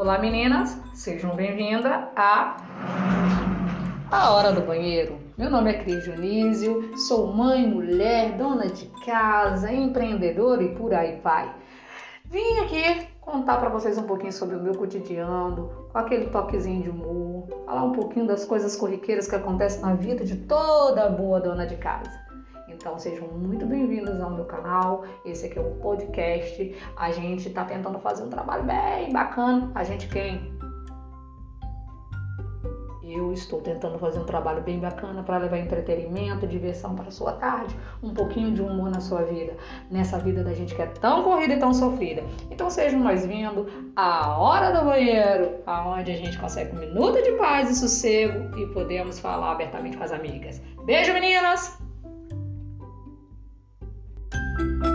Olá meninas, sejam bem-vindas a A Hora do Banheiro. Meu nome é Cris Dionísio, sou mãe, mulher, dona de casa, empreendedora e por aí vai. Vim aqui contar para vocês um pouquinho sobre o meu cotidiano, com aquele toquezinho de humor, falar um pouquinho das coisas corriqueiras que acontecem na vida de toda boa dona de casa. Então sejam muito bem-vindos canal. Esse aqui é um podcast. A gente está tentando fazer um trabalho bem bacana. A gente quem? Eu estou tentando fazer um trabalho bem bacana para levar entretenimento, diversão para sua tarde, um pouquinho de humor na sua vida, nessa vida da gente que é tão corrida e tão sofrida. Então sejam mais vindo a hora do banheiro, aonde a gente consegue um minuto de paz e sossego e podemos falar abertamente com as amigas. Beijo, meninas! Thank you.